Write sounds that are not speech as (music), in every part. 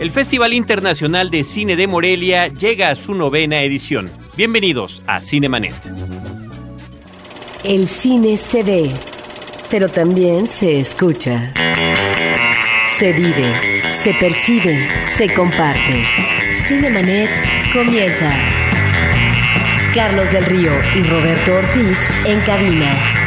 El Festival Internacional de Cine de Morelia llega a su novena edición. Bienvenidos a Cinemanet. El cine se ve, pero también se escucha. Se vive, se percibe, se comparte. Cinemanet comienza. Carlos del Río y Roberto Ortiz en cabina.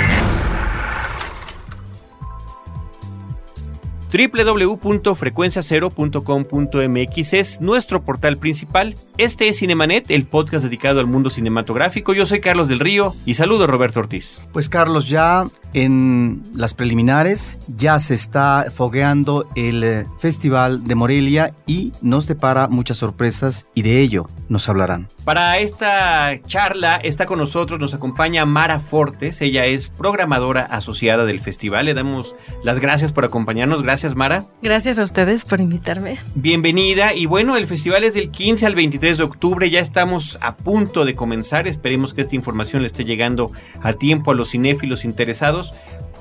www.frecuenciacero.com.mx es nuestro portal principal. Este es Cinemanet, el podcast dedicado al mundo cinematográfico. Yo soy Carlos del Río y saludo a Roberto Ortiz. Pues Carlos, ya en las preliminares ya se está fogueando el eh, Festival de Morelia y nos depara muchas sorpresas y de ello nos hablarán. Para esta charla está con nosotros, nos acompaña Mara Fortes, ella es programadora asociada del festival. Le damos las gracias por acompañarnos. Gracias Mara. Gracias a ustedes por invitarme. Bienvenida y bueno, el festival es del 15 al 23 de octubre, ya estamos a punto de comenzar, esperemos que esta información le esté llegando a tiempo a los cinéfilos interesados,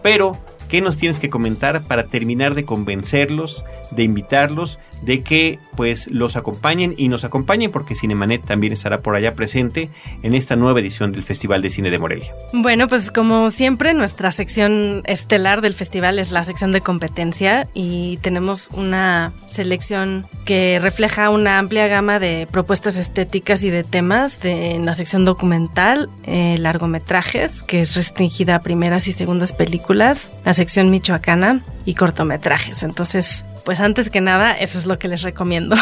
pero ¿qué nos tienes que comentar para terminar de convencerlos, de invitarlos, de que pues los acompañen y nos acompañen porque Cinemanet también estará por allá presente en esta nueva edición del Festival de Cine de Morelia. Bueno, pues como siempre nuestra sección estelar del festival es la sección de competencia y tenemos una selección que refleja una amplia gama de propuestas estéticas y de temas de, en la sección documental, eh, largometrajes, que es restringida a primeras y segundas películas, la sección michoacana y cortometrajes. Entonces, pues antes que nada, eso es lo que les recomiendo.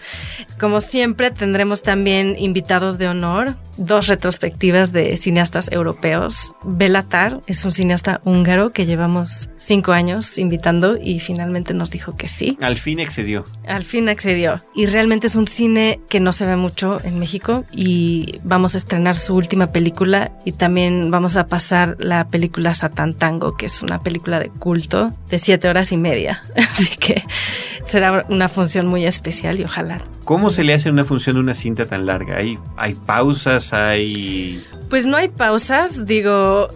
(laughs) Como siempre, tendremos también invitados de honor, dos retrospectivas de cineastas europeos. Belatar es un cineasta húngaro que llevamos cinco años invitando y finalmente nos dijo que sí. Al fin accedió. Al fin accedió. Y realmente es un cine que no se ve mucho en México y vamos a estrenar su última película y también vamos a pasar la película Satan Tango, que es una película de culto de siete horas y media. (laughs) Así que será una función muy especial y ojalá. ¿Cómo se le hace una función de una cinta tan larga? ¿Hay, hay pausas? ¿Hay...? Pues no hay pausas, digo,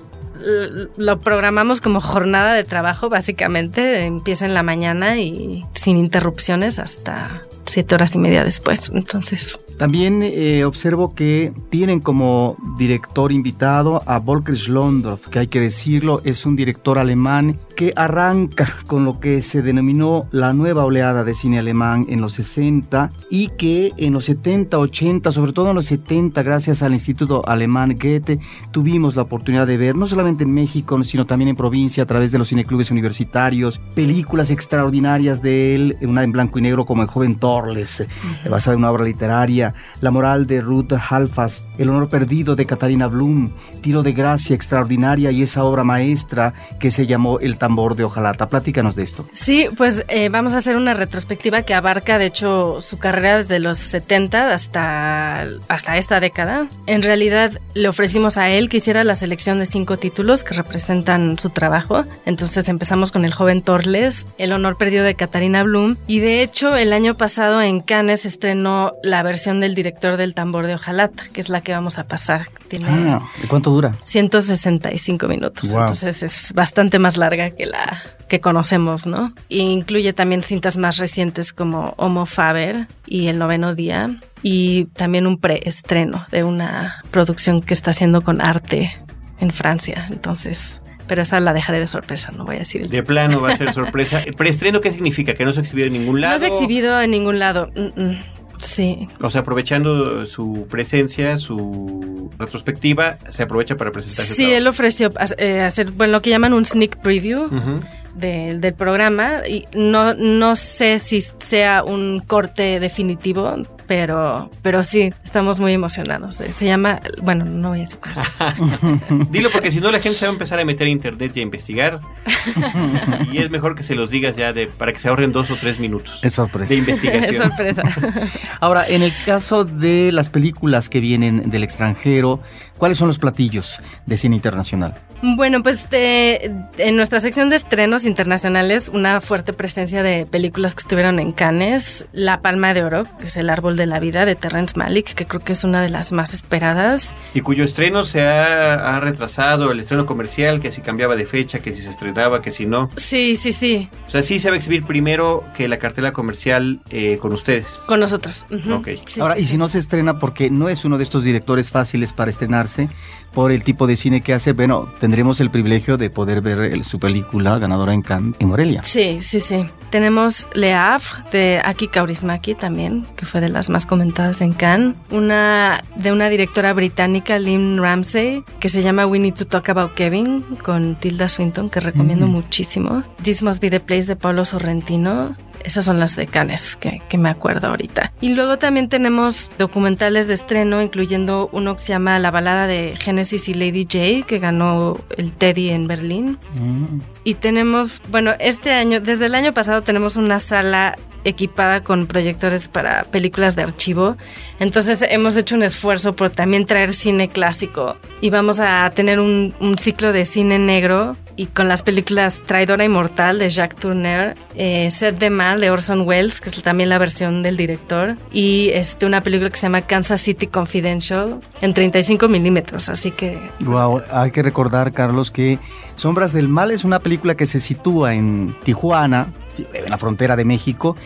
lo programamos como jornada de trabajo, básicamente. Empieza en la mañana y sin interrupciones hasta siete horas y media después. Entonces. También eh, observo que tienen como director invitado a Volker Schlondorf, que hay que decirlo, es un director alemán que arranca (laughs) con lo que se denominó la nueva oleada de cine alemán en los 60 y que en los 70, 80, sobre todo en los 70, gracias al Instituto Alemán Goethe, tuvimos la oportunidad de ver, no solamente en México, sino también en provincia, a través de los cineclubes universitarios, películas extraordinarias de él, una en blanco y negro como El joven Torles, basada en una obra literaria, La moral de Ruth Halfas, El honor perdido de Katarina Blum, Tiro de gracia extraordinaria y esa obra maestra que se llamó El tambor de Ojalata. Platícanos de esto. Sí, pues eh, vamos a hacer una retrospectiva que abarca, de hecho, su carrera desde los 70 hasta, hasta esta década. En realidad, le ofrecimos a él que hiciera la selección de cinco títulos que representan su trabajo. Entonces empezamos con El joven Torles, El honor perdido de Katarina Blum. Y de hecho, el año pasado en Cannes estrenó la versión del director del tambor de Ojalata, que es la que vamos a pasar. Tiene Ah, ¿y ¿Cuánto dura? 165 minutos. Wow. Entonces es bastante más larga que la que conocemos, ¿no? E incluye también cintas más recientes como Homo Faber y El noveno día y también un preestreno de una producción que está haciendo con arte en Francia. Entonces, pero esa la dejaré de sorpresa, no voy a decir el De plano va a ser (laughs) sorpresa. ¿Preestreno qué significa? ¿Que no se ha exhibido en ningún lado? No se ha exhibido en ningún lado. Mm, mm. Sí. O sea, aprovechando su presencia, su retrospectiva, se aprovecha para presentar Sí, él ofreció eh, hacer bueno, lo que llaman un sneak preview. De- del programa y no, no sé si sea un corte definitivo, pero, pero sí, estamos muy emocionados. Se se llama, bueno, no voy a decir. (laughs) Dilo porque si no la gente se va a empezar a meter a internet y a investigar. (laughs) y es mejor que se los digas ya de para que se ahorren dos o tres minutos Es sorpresa. de Es investigación. sorpresa. (laughs) Ahora, en el caso de las películas que vienen del extranjero, ¿Cuáles son los platillos de cine internacional? Bueno, pues en nuestra sección de estrenos internacionales, una fuerte presencia de películas que estuvieron en Cannes, La Palma de Oro, que es El Árbol de la Vida de Terrence Malick, que creo que es una de las más esperadas. Y cuyo estreno se ha, retrasado, el estreno comercial, que si cambiaba de fecha, que si se estrenaba, que si no. Sí, sí, sí. O sea, sí se va a exhibir primero que la cartela comercial eh, con ustedes. Con nosotros. Ahora, y si no se estrena, porque no es uno de estos directores fáciles para por el tipo de cine que hace, bueno, tendremos el privilegio de poder ver su película ganadora en Cannes, en Morelia. Sí, sí, sí. Tenemos Le Havre de Aki Kaurismaki también, que fue de las más comentadas en Cannes. Una de una directora británica, Lynn Ramsey, que se llama We Need to Talk About Kevin, con Tilda Swinton, que recomiendo muchísimo. This Must Be the Place de Paulo Sorrentino. Esas son las de Cannes que, que, me acuerdo ahorita. Y luego también tenemos documentales de estreno, incluyendo uno que se llama La balada de Genesis y Lady J, que ganó el Teddy en Berlín. Mm. Y tenemos, bueno, este año, desde el año pasado tenemos una sala equipada con proyectores para películas de archivo. Entonces hemos hecho un esfuerzo por también traer cine clásico y vamos a tener un, ciclo de cine negro y con las películas Traidora Inmortal de Jacques Tourneur, eh, Set de Mal de Orson Welles, que es también la versión del director, y este, una película que se llama Kansas City Confidential en 35 milímetros, así que... Wow, hay que recordar, Carlos, que Sombras del Mal es una película que se sitúa en Tijuana, en la frontera de México,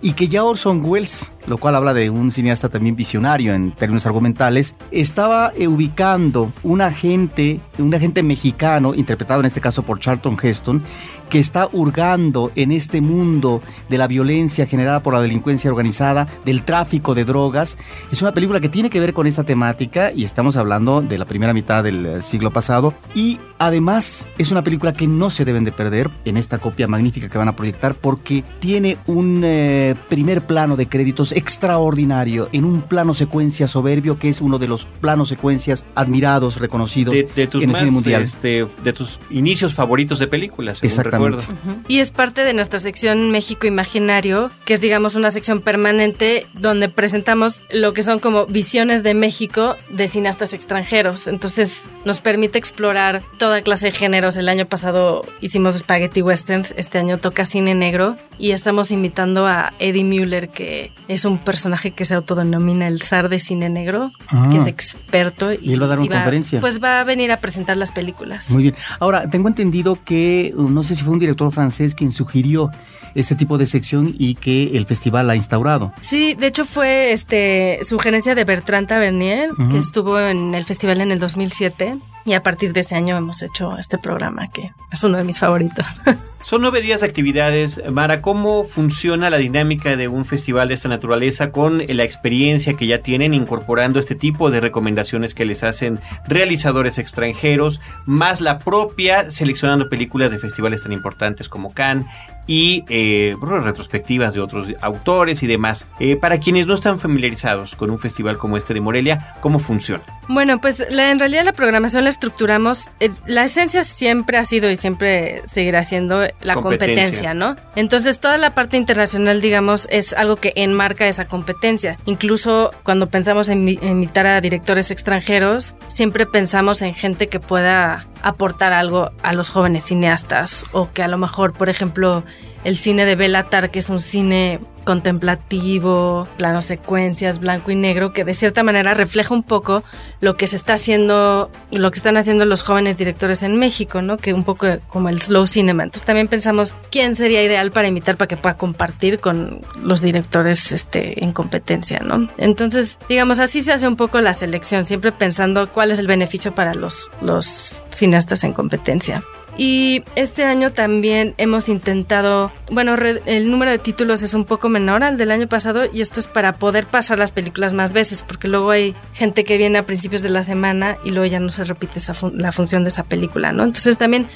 y que ya Orson Welles, lo cual habla de un cineasta también visionario en términos argumentales, estaba eh, ubicando un agente, un agente mexicano, interpretado en este caso por Charlton Heston, que está hurgando en este mundo de la violencia generada por la delincuencia organizada, del tráfico de drogas. Es una película que tiene que ver con esta temática y estamos hablando de la primera mitad del eh, siglo pasado y además es una película que no se deben de perder en esta copia magnífica que van a proyectar porque tiene un eh, primer plano de créditos extraordinario en un plano secuencia soberbio que es uno de los planos secuencias admirados, reconocidos en el cine mundial. Este, de tus inicios favoritos de películas. Exactamente. Y es parte de nuestra sección México Imaginario, que es digamos una sección permanente donde presentamos lo que son como visiones de México de cineastas extranjeros. Entonces nos permite explorar toda clase de géneros. El año pasado hicimos Spaghetti Westerns, este año toca cine negro y estamos invitando a Eddie Mueller, que es un personaje que se autodenomina el zar de cine negro, que es ah. experto. Y, él va a dar una conferencia. Pues va a venir a presentar las películas. Muy bien. Ahora, tengo entendido que, no sé si fue un director francés quien sugirió este tipo de sección y que el festival ha instaurado. Sí, de hecho fue este sugerencia de Bertrand Tavernier, que estuvo en el festival en el 2007 y a partir de ese año hemos hecho este programa que es uno de mis favoritos. (laughs) Son nueve días de actividades. Mara, ¿cómo funciona la dinámica de un festival de esta naturaleza con la experiencia que ya tienen incorporando este tipo de recomendaciones que les hacen realizadores extranjeros, más la propia seleccionando películas de festivales tan importantes como Cannes y eh, retrospectivas de otros autores y demás. Eh, para quienes no están familiarizados con un festival como este de Morelia, ¿cómo funciona? Bueno, pues en realidad la programación la estructuramos. Eh, la esencia siempre ha sido y siempre seguirá siendo la competencia. ¿no? Entonces toda la parte internacional, digamos, es algo que enmarca esa competencia. Incluso cuando pensamos en invitar a directores extranjeros, siempre pensamos en gente que pueda aportar algo a los jóvenes cineastas o que a lo mejor, por ejemplo, el cine de Belatar, que es un cine contemplativo, plano secuencias, blanco y negro, que de cierta manera refleja un poco lo que se está haciendo, lo que están haciendo los jóvenes directores en México, ¿no? Que un poco como el slow cinema. Entonces también pensamos quién sería ideal para invitar para que pueda compartir con los directores este, en competencia, ¿no? Entonces, digamos, así se hace un poco la selección, siempre pensando cuál es el beneficio para los, los cineastas en competencia. Y este año también hemos intentado, bueno, el número de títulos es un poco menor al del año pasado y esto es para poder pasar las películas más veces, porque luego hay gente que viene a principios de la semana y luego ya no se repite esa la función de esa película, ¿no? Entonces también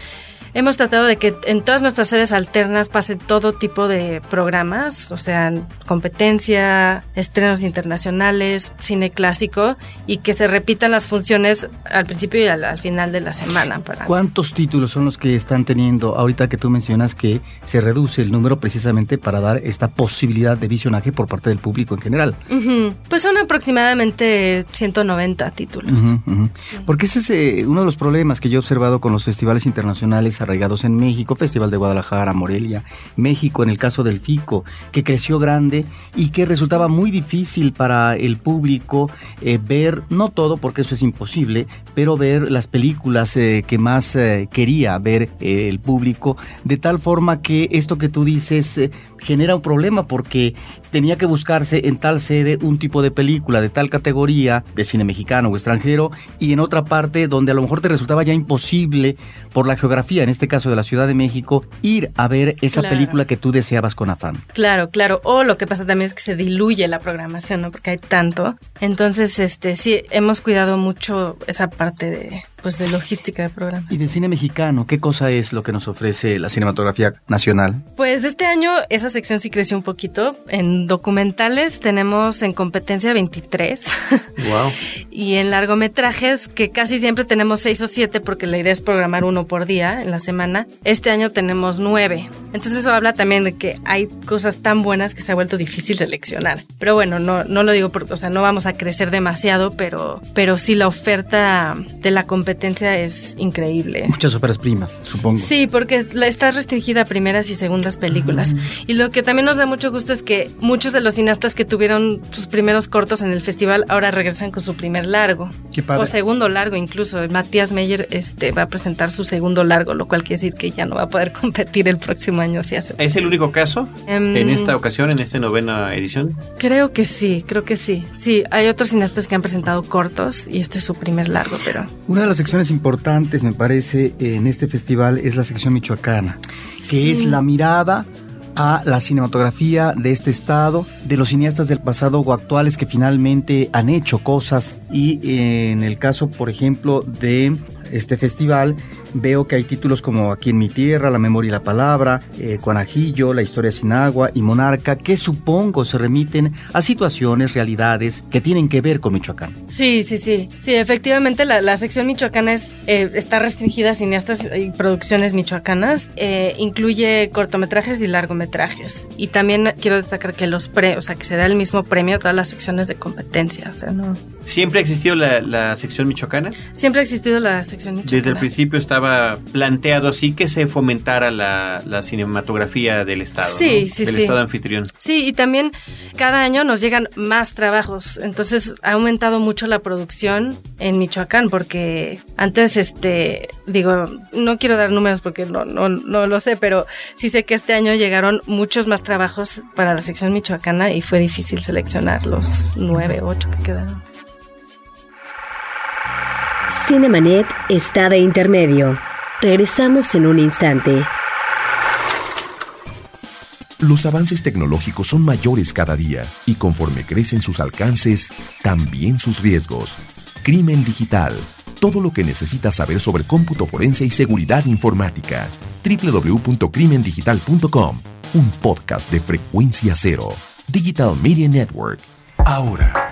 hemos tratado de que en todas nuestras sedes alternas pase todo tipo de programas, o sea, competencia, estrenos internacionales, cine clásico y que se repitan las funciones al principio y al, final de la semana. Para... ¿Cuántos títulos son los que están teniendo ahorita que tú mencionas que se reduce el número precisamente para dar esta posibilidad de visionaje por parte del público en general? Pues son aproximadamente 190 títulos. Porque ese es eh, uno de los problemas que yo he observado con los festivales internacionales arraigados en México, Festival de Guadalajara, Morelia, México en el caso del FICO, que creció grande y que resultaba muy difícil para el público eh, ver, no todo porque eso es imposible, pero ver las películas eh, que más quería ver el público, de tal forma que esto que tú dices genera un problema porque tenía que buscarse en tal sede un tipo de película de tal categoría, de cine mexicano o extranjero, y en otra parte donde a lo mejor te resultaba ya imposible por la geografía, en este caso de la Ciudad de México, ir a ver esa película que tú deseabas con afán. Claro, claro. O lo que pasa también es que se diluye la programación, ¿no? Porque hay tanto. Entonces, este, sí, hemos cuidado mucho esa parte de, pues de logística de programa. ¿Y de cine mexicano? ¿Qué cosa es lo que nos ofrece la cinematografía nacional? Pues este año esa sección sí creció un poquito. En documentales tenemos en competencia 23. Wow. (laughs) y en largometrajes, que casi siempre tenemos 6 o 7 porque la idea es programar uno por día en la semana. Este año tenemos 9. Entonces eso habla también de que hay cosas tan buenas que se ha vuelto difícil seleccionar. Pero bueno, no, no lo digo porque, o sea, no vamos a crecer demasiado, pero, pero sí la oferta de la competencia competencia es increíble. Muchas óperas primas, supongo. Sí, porque está restringida a primeras y segundas películas. Y lo que también nos da mucho gusto es que muchos de los cineastas que tuvieron sus primeros cortos en el festival ahora regresan con su primer largo. Qué padre. O segundo largo incluso. Matías Meyer este, va a presentar su segundo largo, lo cual quiere decir que ya no va a poder (laughs) competir el próximo año si hace. ¿Es el único caso em, en esta ocasión, en esta novena edición? Creo que sí, creo que sí. Sí, hay otros cineastas que han presentado cortos y este es su primer largo, pero... Una de las secciones importantes, me parece, en este festival es la sección michoacana, que es la mirada a la cinematografía de este estado, de los cineastas del pasado o actuales que finalmente han hecho cosas y en el caso, por ejemplo, de este festival, veo que hay títulos como Aquí en mi tierra, La memoria y la palabra, eh, Cuanajillo, La historia sin agua y Monarca, que supongo se remiten a situaciones, realidades que tienen que ver con Michoacán. Sí, sí, sí. Sí, efectivamente la, sección michoacana es, eh, está restringida a cineastas y producciones michoacanas. Eh, incluye cortometrajes y largometrajes. Y también quiero destacar que los pre, o sea, que se da el mismo premio a todas las secciones de competencia. O sea, no. ¿Siempre ha existido la, la sección michoacana? Siempre ha existido la sección Desde el principio estaba planteado así que se fomentara la, cinematografía del Estado. Sí, sí, del Estado anfitrión. Sí, y también cada año nos llegan más trabajos. Entonces ha aumentado mucho la producción en Michoacán porque antes, este, digo, no quiero dar números porque no, no, no lo sé, pero sí sé que este año llegaron muchos más trabajos para la sección michoacana y fue difícil seleccionar los nueve, ocho que quedaron. Cinemanet está de intermedio. Regresamos en un instante. Los avances tecnológicos son mayores cada día y conforme crecen sus alcances, también sus riesgos. Crimen digital. Todo lo que necesitas saber sobre cómputo forense y seguridad informática. www.crimendigital.com. Un podcast de frecuencia cero. Digital Media Network. Ahora,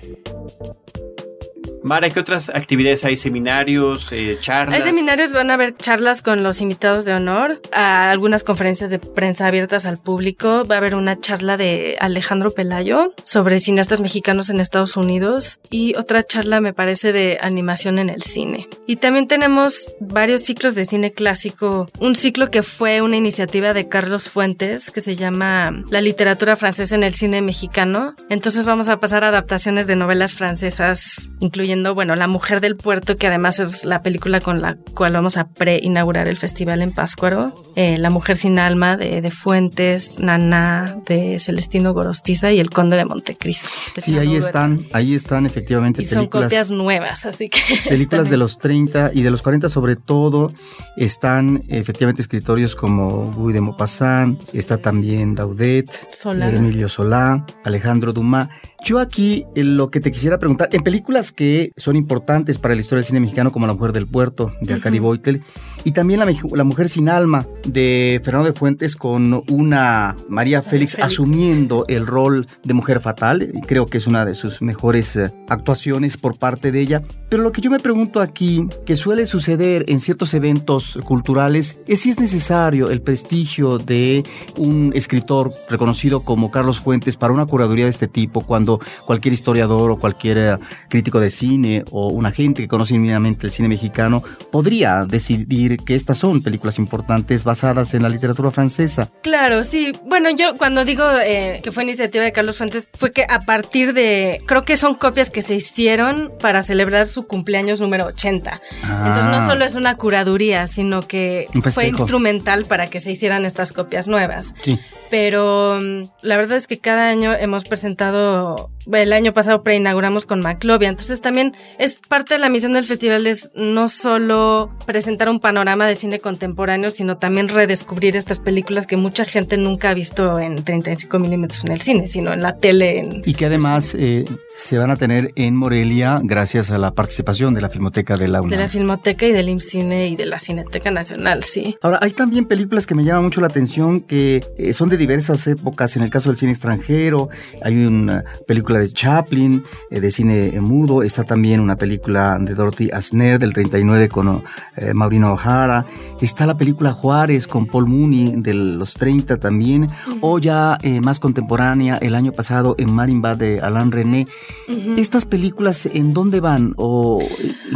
Mara, ¿qué otras actividades hay? ¿Seminarios, eh, charlas? Hay seminarios, van a haber charlas con los invitados de honor, algunas conferencias de prensa abiertas al público. Va a haber una charla de Alejandro Pelayo sobre cineastas mexicanos en Estados Unidos y otra charla, me parece, de animación en el cine. Y también tenemos varios ciclos de cine clásico. Un ciclo que fue una iniciativa de Carlos Fuentes que se llama La literatura francesa en el cine mexicano. Entonces vamos a pasar a adaptaciones de novelas francesas, incluyendo bueno, La Mujer del Puerto, que además es la película con la cual vamos a pre-inaugurar el festival en Páscuaro. Eh, la Mujer sin Alma de, de, Fuentes, Nana de Celestino Gorostiza y El Conde de Montecristo. De sí, ahí están, ahí están efectivamente y películas. son copias nuevas, así que. (laughs) Películas de los 30 y de los 40 sobre todo. Están efectivamente escritorios como Guy de Maupassant, está también Daudet, Emilio Solá, Alejandro Dumas. Yo aquí eh, lo que te quisiera preguntar, en películas que son importantes para la historia del cine mexicano, como La Mujer del Puerto, de Arcadi Boitel, y también la, Mujer sin Alma, de Fernando de Fuentes, con una María Félix, asumiendo el rol de mujer fatal, creo que es una de sus mejores eh, actuaciones por parte de ella. Pero lo que yo me pregunto aquí, que suele suceder en ciertos eventos culturales, es si es necesario el prestigio de un escritor reconocido como Carlos Fuentes para una curaduría de este tipo, cuando cualquier historiador o cualquier eh, crítico de cine o una gente que conoce inmediatamente el cine mexicano podría decidir que estas son películas importantes basadas en la literatura francesa. Claro, sí. Bueno, yo cuando digo eh, que fue iniciativa de Carlos Fuentes, fue que a partir de, creo que son copias que se hicieron para celebrar su cumpleaños número 80. Entonces no ah. solo es una curaduría, sino que fue instrumental para que se hicieran estas copias nuevas. Sí pero mm, la verdad es que cada año hemos presentado, el año pasado preinauguramos con Maclovia, entonces también es parte de la misión del festival es no solo presentar un panorama de cine contemporáneo, sino también redescubrir estas películas que mucha gente nunca ha visto en 35 milímetros en el cine, sino en la tele. Y que además eh, se van a tener en Morelia gracias a la participación de la Filmoteca de la UNAM. De la Filmoteca y del IMCINE y de la Cineteca Nacional, sí. Ahora, hay también películas que me llaman mucho la atención que eh, son de diversas épocas. En el caso del cine extranjero, hay una película de Chaplin, eh, de cine mudo. Está también una película de Dorothy Asner del 39 con eh, Maurino O'Hara. Está la película Juárez con Paul Mooney de los 30 también. O ya eh, más contemporánea, el año pasado en Marimba de Alain René. ¿Estas películas en dónde van? O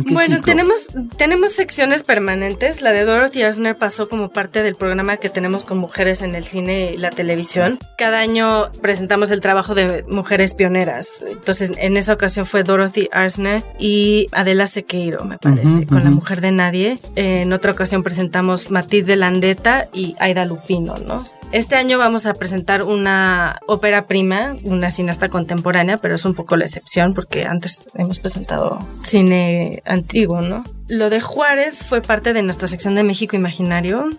bueno, tenemos, tenemos secciones permanentes. La de Dorothy Asner pasó como parte del programa que tenemos con mujeres en el cine y la televisión. Cada año presentamos el trabajo de mujeres pioneras. Entonces, en esa ocasión fue Dorothy Arsner y Adela Sequeiro, me parece, con La Mujer de Nadie. En otra ocasión presentamos Matilde Landeta y Aida Lupino, ¿no? Este año vamos a presentar una ópera prima, una cineasta contemporánea, pero es un poco la excepción porque antes hemos presentado cine antiguo, ¿no? Lo de Juárez fue parte de nuestra sección de México Imaginario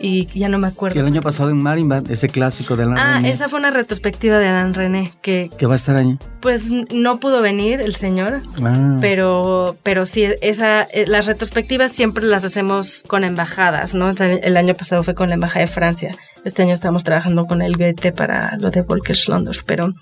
y ya no me acuerdo. el año pasado en Marimba, ese clásico de Alain ah, esa fue una retrospectiva de Alain René que... ¿Que va a estar ahí? Pues no pudo venir el señor, ah. pero, pero sí, esa, eh, las retrospectivas siempre las hacemos con embajadas, ¿no? el año pasado fue con la Embajada de Francia, este año estamos trabajando con el Goethe para lo de Volker Schlondorf, pero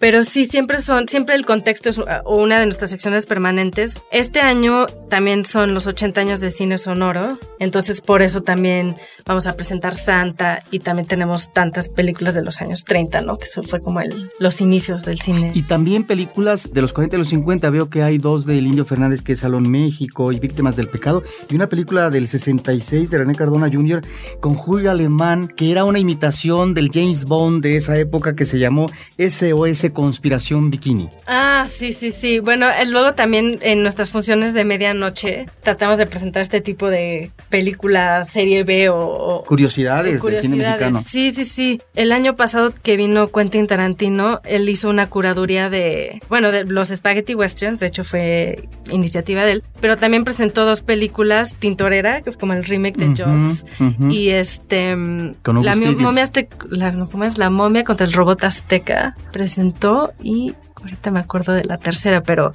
pero sí, siempre son, siempre el contexto es una de nuestras secciones permanentes. Este año también son los 80 años de cine sonoro, entonces por eso también vamos a presentar Santa y también tenemos tantas películas de los años 30, ¿no? Que eso fue como el, los inicios del cine. Y también películas de los 40 y los 50, veo que hay dos del Indio Fernández que es Salón México y Víctimas del Pecado, y una película del 66 de René Cardona Jr. con Julio Alemán, que era una imitación del James Bond de esa época que se llamó SOS Conspiración Bikini. Ah, sí, sí, sí. Bueno, eh, luego también en nuestras funciones de medianoche tratamos de presentar este tipo de película, serie B o... curiosidades, del cine mexicano. Sí, sí, sí. El año pasado que vino Quentin Tarantino, él hizo una curaduría de, bueno, de los Spaghetti Westerns, de hecho fue iniciativa de él, pero también presentó dos películas, Tintorera, que es como el remake de Jaws, y este... la momia, la, ¿cómo es? la momia contra el robot azteca presentó y ahorita me acuerdo de la tercera, pero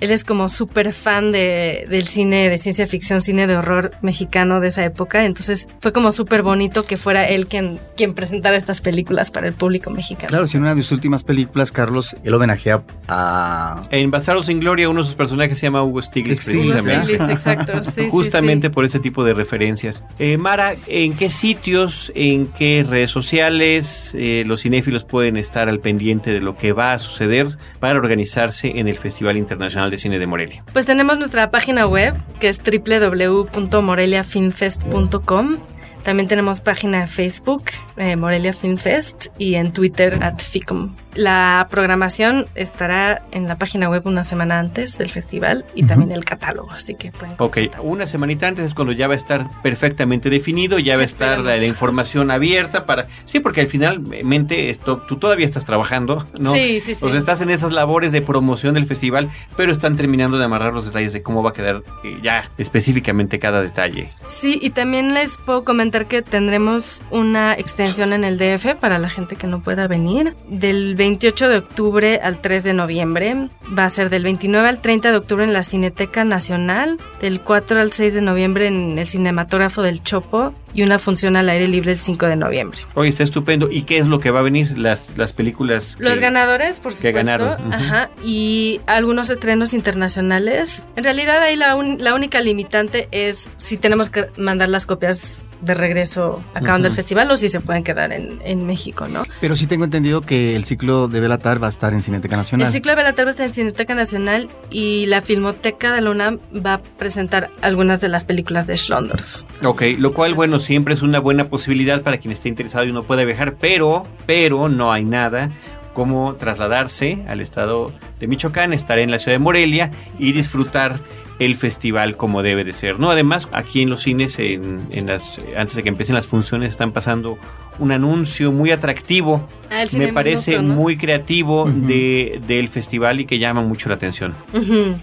él es como súper fan de, del cine de ciencia ficción, cine de horror mexicano de esa época. Entonces fue como súper bonito que fuera él quien, quien presentara estas películas para el público mexicano. Claro, si en una de sus últimas películas, Carlos, él homenajea a... En Bastardos sin Gloria, uno de sus personajes se llama Hugo Stiglitz, precisamente. exacto. Justamente por ese tipo de referencias. Eh, Mara, ¿en qué sitios, en qué redes sociales eh, los cinéfilos pueden estar al pendiente de lo que va a suceder para organizarse en el Festival Internacional de Cine de Morelia? Pues tenemos nuestra página web que es www.moreliafilmfest.com. También tenemos página de Facebook, eh, Morelia Film Fest, y en Twitter, at FICOM. La programación estará en la página web una semana antes del festival y también el catálogo, así que pueden Ok, una semanita antes es cuando ya va a estar perfectamente definido, ya va a estar la, la información abierta para... Sí, porque al finalmente esto, tú todavía estás trabajando, ¿no? Sí, sí, sí. O sea, estás en esas labores de promoción del festival, pero están terminando de amarrar los detalles de cómo va a quedar eh, ya específicamente cada detalle. Sí, y también les puedo comentar que tendremos una extensión en el DF para la gente que no pueda venir. Del 28 de octubre al 3 de noviembre. Va a ser del 29 al 30 de octubre en la Cineteca Nacional. Del 4 al 6 de noviembre en el Cinematógrafo del Chopo. Y una función al aire libre el 5 de noviembre. Oye, está estupendo. ¿Y qué es lo que va a venir? Las, las películas. Los que- ganadores, por que supuesto. ganaron, ujú. Ajá. Y algunos estrenos internacionales. En realidad ahí la, un- la única limitante es si tenemos que mandar las copias de regreso acabando el Ujú. festival o si se pueden quedar en, en México, ¿no? Pero sí tengo entendido que el ciclo de Belatar va a estar en Cineteca Nacional. El ciclo de Belatar va a estar en Cineteca Nacional y la Filmoteca de la UNAM va a presentar algunas de las películas de Schlondorf. Ok, lo cual, bueno, siempre es una buena posibilidad para quien esté interesado y no pueda viajar, pero, pero no hay nada como trasladarse al estado de Michoacán, estar en la ciudad de Morelia y disfrutar el festival como debe de ser, ¿no? Además, aquí en los cines, en, en las, antes de que empiecen las funciones, están pasando un anuncio muy atractivo, Ah, me parece muy creativo de, del festival y que llama mucho la atención.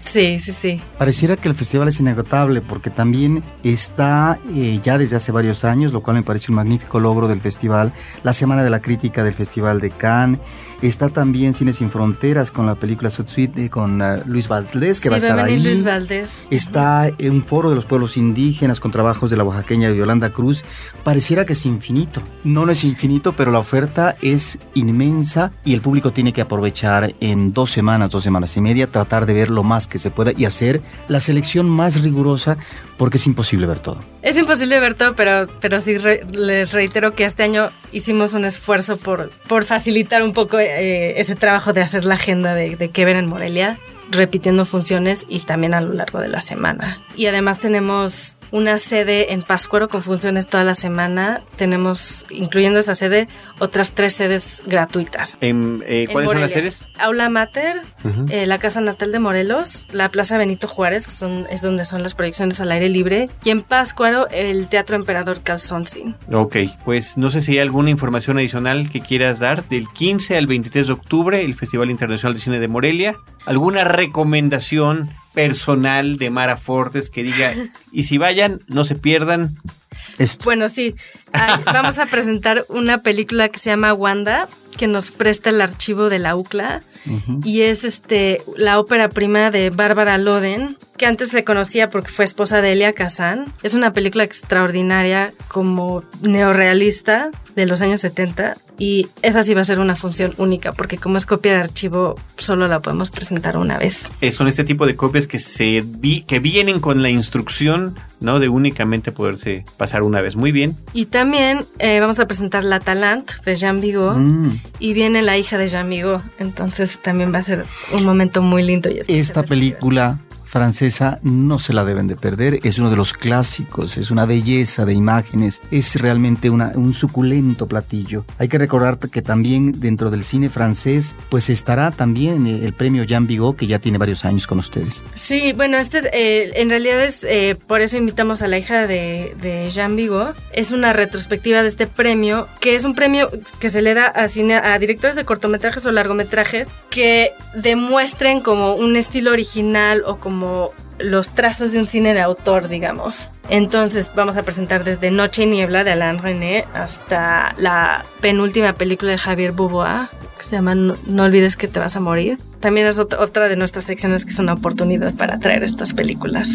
Sí, sí, sí. Pareciera que el festival es inagotable porque también está eh, ya desde hace varios años, lo cual me parece un magnífico logro del festival, la Semana de la Crítica del Festival de Cannes, está también Cine Sin Fronteras con la película Sud eh, con ah, Luis Valdés, que sí, va a estar ahí. Luis Valdés. Está un foro de los pueblos indígenas con trabajos de la oaxaqueña Yolanda Cruz. Pareciera que es infinito. No, no es infinito, pero la oferta es inmensa y el público tiene que aprovechar en dos semanas, dos semanas y media, tratar de ver lo más que se pueda y hacer la selección más rigurosa porque es imposible ver todo. Es imposible ver todo, pero, pero sí les reitero que este año hicimos un esfuerzo por, por facilitar un poco eh, ese trabajo de hacer la agenda de, de qué ver en Morelia, repitiendo funciones y también a lo largo de la semana. Y además tenemos una sede en Páscuaro con funciones toda la semana. Tenemos, incluyendo esa sede, otras tres sedes gratuitas. En, eh, En ¿Cuáles son las sedes? Aula Mater, eh, la Casa Natal de Morelos, la Plaza Benito Juárez, que son, es donde son las proyecciones al aire libre, y en Páscuaro el Teatro Emperador Calzoncin. Ok, pues no sé si hay alguna información adicional que quieras dar del 15 al 23 de octubre, el Festival Internacional de Cine de Morelia. ¿Alguna recomendación personal de Mara Fortes que diga, y si vayan, no se pierdan? Esto. Bueno, sí, (laughs) vamos a presentar una película que se llama Wanda, que nos presta el archivo de la UCLA. Y es este la ópera prima de Bárbara Loden, que antes se conocía porque fue esposa de Elia Kazan. Es una película extraordinaria como neorrealista de los años 70 y esa sí va a ser una función única porque como es copia de archivo solo la podemos presentar una vez. Eh, son este tipo de copias que se vi- que vienen con la instrucción, ¿no? De únicamente poderse pasar una vez. Muy bien. Y también eh, vamos a presentar La Talent de Jean Vigo Mm. y viene la hija de Jean Vigo, entonces también va a ser un momento muy lindo. Y Esta película francesa no se la deben de perder, es uno de los clásicos, es una belleza de imágenes, es realmente una- un suculento platillo. Hay que recordar que también dentro del cine francés pues estará también el premio Jean Vigo que ya tiene varios años con ustedes. Sí, bueno, este es, eh, en realidad es eh, por eso invitamos a la hija de, de Jean Vigo. Es una retrospectiva de este premio, que es un premio que se le da a, cine, a directores de cortometrajes o largometrajes que demuestren como un estilo original o como los trazos de un cine de autor, digamos. Entonces vamos a presentar desde Noche y Niebla de Alain René hasta la penúltima película de Javier Boubois, que se llama No, olvides que te vas a morir. También es ot- otra de nuestras secciones que es una oportunidad para traer estas películas.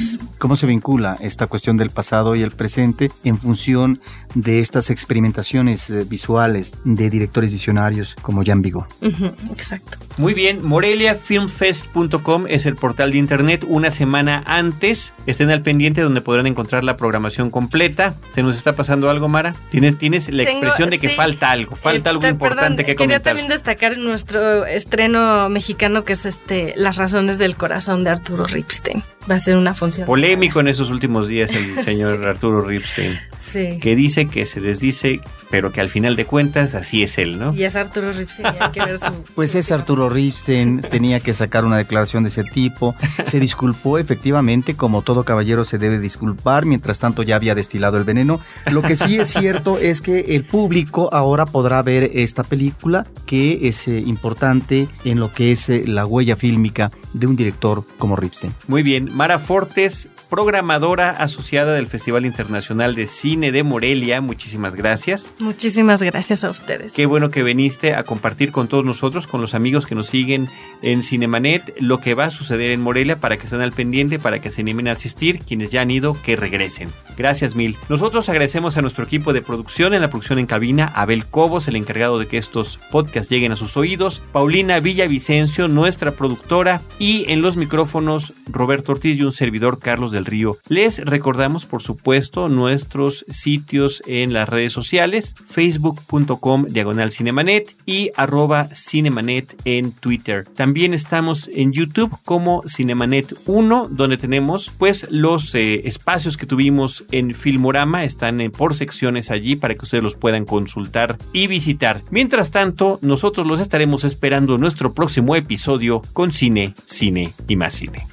¿Cómo se vincula esta cuestión del pasado y el presente en función de estas experimentaciones eh, visuales de directores visionarios como Jean Vigo? Exacto. Muy bien, moreliafilmfest.com es el portal de internet una semana antes. Estén al pendiente donde podrán encontrar la programación completa. ¿Se nos está pasando algo, Mara? Tienes, tienes la Tengo- expresión de que sí. falta algo, falta Eh, algo per- importante perdón, que Quería comentar. también destacar nuestro estreno mexicano que es este Las razones del corazón de Arturo Ripstein. Va a ser una función. Polémico en esos últimos días el (laughs) señor Arturo Ripstein. Sí. Que dice que se desdice, pero que al final de cuentas así es él, ¿no? Y es Arturo Ripstein. hay que ver su- (laughs) Pues es Arturo Ripstein, tenía que sacar una declaración de ese tipo. Se disculpó efectivamente, como todo caballero se debe disculpar, mientras tanto ya había destilado el veneno. Lo que sí es cierto (laughs) es que el público ahora podrá ver esta película, que es eh, importante en lo que es eh, la huella fílmica de un director como Ripstein. Muy bien, Mara Fortes, programadora asociada del Festival Internacional de Cine de Morelia, muchísimas gracias. Muchísimas gracias a ustedes. Qué bueno que viniste a compartir con todos nosotros, con los amigos que nos siguen en Cinemanet, lo que va a suceder en Morelia para que estén al pendiente, para que se animen a asistir, quienes ya han ido, que regresen. Gracias mil. Nosotros agradecemos a nuestro equipo de producción, en la producción en cabina, Abel Cobos, el encargado de que estos podcasts lleguen a sus oídos, Paulina Villavicencio, nuestra productora, y en los micrófonos, Roberto Ortiz y un servidor, Carlos Río. Les recordamos, por supuesto, nuestros sitios en las redes sociales, facebook.com diagonal cinemanet y arroba cinemanet en Twitter. También estamos en YouTube como Cinemanet 1, donde tenemos pues los eh, espacios que tuvimos en Filmorama, están eh, por secciones allí para que ustedes los puedan consultar y visitar. Mientras tanto, nosotros los estaremos esperando en nuestro próximo episodio con cine, cine y más cine.